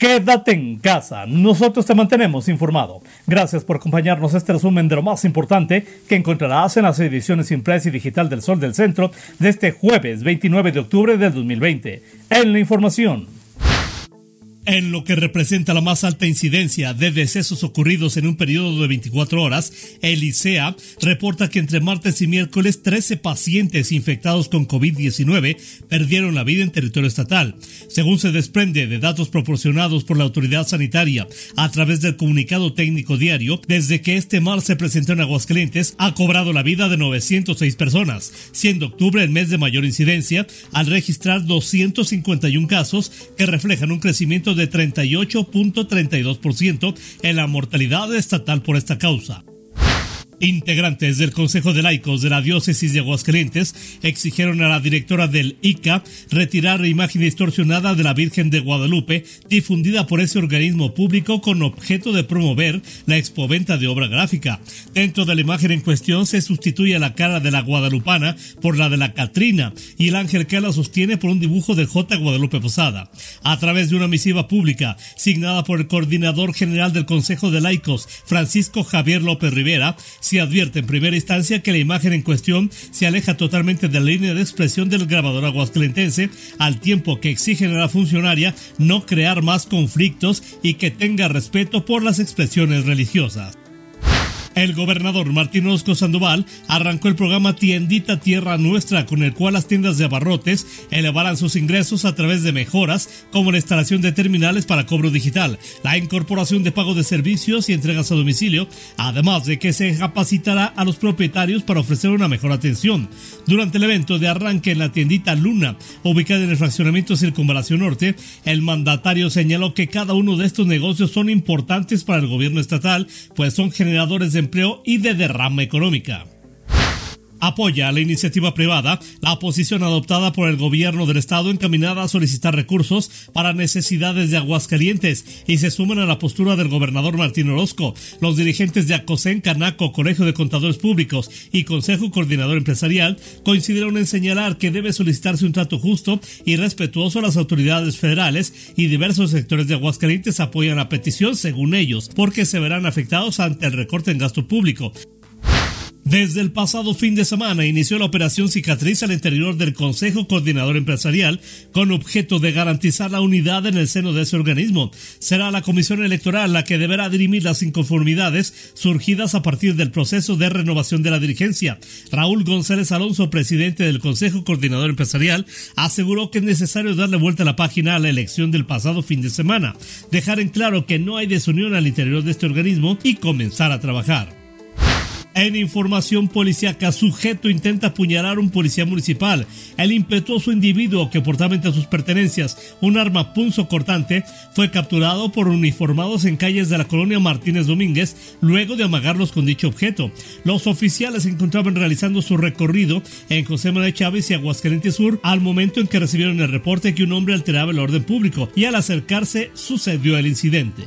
Quédate en casa, nosotros te mantenemos informado. Gracias por acompañarnos este resumen de lo más importante que encontrarás en las ediciones impresa y digital del Sol del Centro de este jueves 29 de octubre del 2020. En la información. En lo que representa la más alta incidencia de decesos ocurridos en un periodo de 24 horas, el ICEA reporta que entre martes y miércoles 13 pacientes infectados con COVID-19 perdieron la vida en territorio estatal. Según se desprende de datos proporcionados por la autoridad sanitaria a través del comunicado técnico diario, desde que este mar se presentó en Aguascalientes ha cobrado la vida de 906 personas, siendo octubre el mes de mayor incidencia al registrar 251 casos que reflejan un crecimiento de 38.32% en la mortalidad estatal por esta causa. Integrantes del Consejo de Laicos de la Diócesis de Aguascalientes exigieron a la directora del ICA retirar la imagen distorsionada de la Virgen de Guadalupe difundida por ese organismo público con objeto de promover la expoventa de obra gráfica. Dentro de la imagen en cuestión se sustituye la cara de la guadalupana por la de la Catrina y el ángel que la sostiene por un dibujo de J. Guadalupe Posada. A través de una misiva pública signada por el coordinador general del Consejo de Laicos, Francisco Javier López Rivera, se advierte en primera instancia que la imagen en cuestión se aleja totalmente de la línea de expresión del grabador aguascalentense, al tiempo que exigen a la funcionaria no crear más conflictos y que tenga respeto por las expresiones religiosas. El gobernador Martín Orozco Sandoval arrancó el programa Tiendita Tierra Nuestra, con el cual las tiendas de abarrotes elevarán sus ingresos a través de mejoras como la instalación de terminales para cobro digital, la incorporación de pago de servicios y entregas a domicilio, además de que se capacitará a los propietarios para ofrecer una mejor atención. Durante el evento de arranque en la tiendita Luna, ubicada en el fraccionamiento Circunvalación Norte, el mandatario señaló que cada uno de estos negocios son importantes para el gobierno estatal, pues son generadores de y de derrama económica apoya la iniciativa privada, la posición adoptada por el gobierno del estado encaminada a solicitar recursos para necesidades de Aguascalientes y se suman a la postura del gobernador Martín Orozco. Los dirigentes de ACOSEN, Canaco, Colegio de Contadores Públicos y Consejo Coordinador Empresarial coincidieron en señalar que debe solicitarse un trato justo y respetuoso a las autoridades federales y diversos sectores de Aguascalientes apoyan la petición según ellos porque se verán afectados ante el recorte en gasto público. Desde el pasado fin de semana inició la operación Cicatriz al interior del Consejo Coordinador Empresarial con objeto de garantizar la unidad en el seno de ese organismo. Será la Comisión Electoral la que deberá dirimir las inconformidades surgidas a partir del proceso de renovación de la dirigencia. Raúl González Alonso, presidente del Consejo Coordinador Empresarial, aseguró que es necesario darle vuelta a la página a la elección del pasado fin de semana, dejar en claro que no hay desunión al interior de este organismo y comenzar a trabajar. En información policíaca, sujeto intenta apuñalar a un policía municipal. El impetuoso individuo que portaba entre sus pertenencias un arma punzo cortante fue capturado por uniformados en calles de la colonia Martínez Domínguez luego de amagarlos con dicho objeto. Los oficiales se encontraban realizando su recorrido en José Manuel Chávez y Aguascalientes Sur al momento en que recibieron el reporte que un hombre alteraba el orden público y al acercarse sucedió el incidente.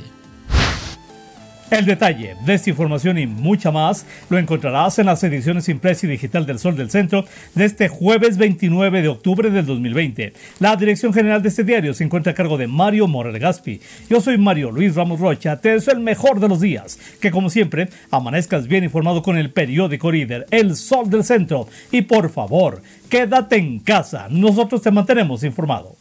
El detalle de esta información y mucha más lo encontrarás en las ediciones impresa y digital del Sol del Centro de este jueves 29 de octubre del 2020. La dirección general de este diario se encuentra a cargo de Mario Morel Gaspi. Yo soy Mario Luis Ramos Rocha, te deseo el mejor de los días. Que como siempre, amanezcas bien informado con el periódico líder El Sol del Centro. Y por favor, quédate en casa, nosotros te mantenemos informado.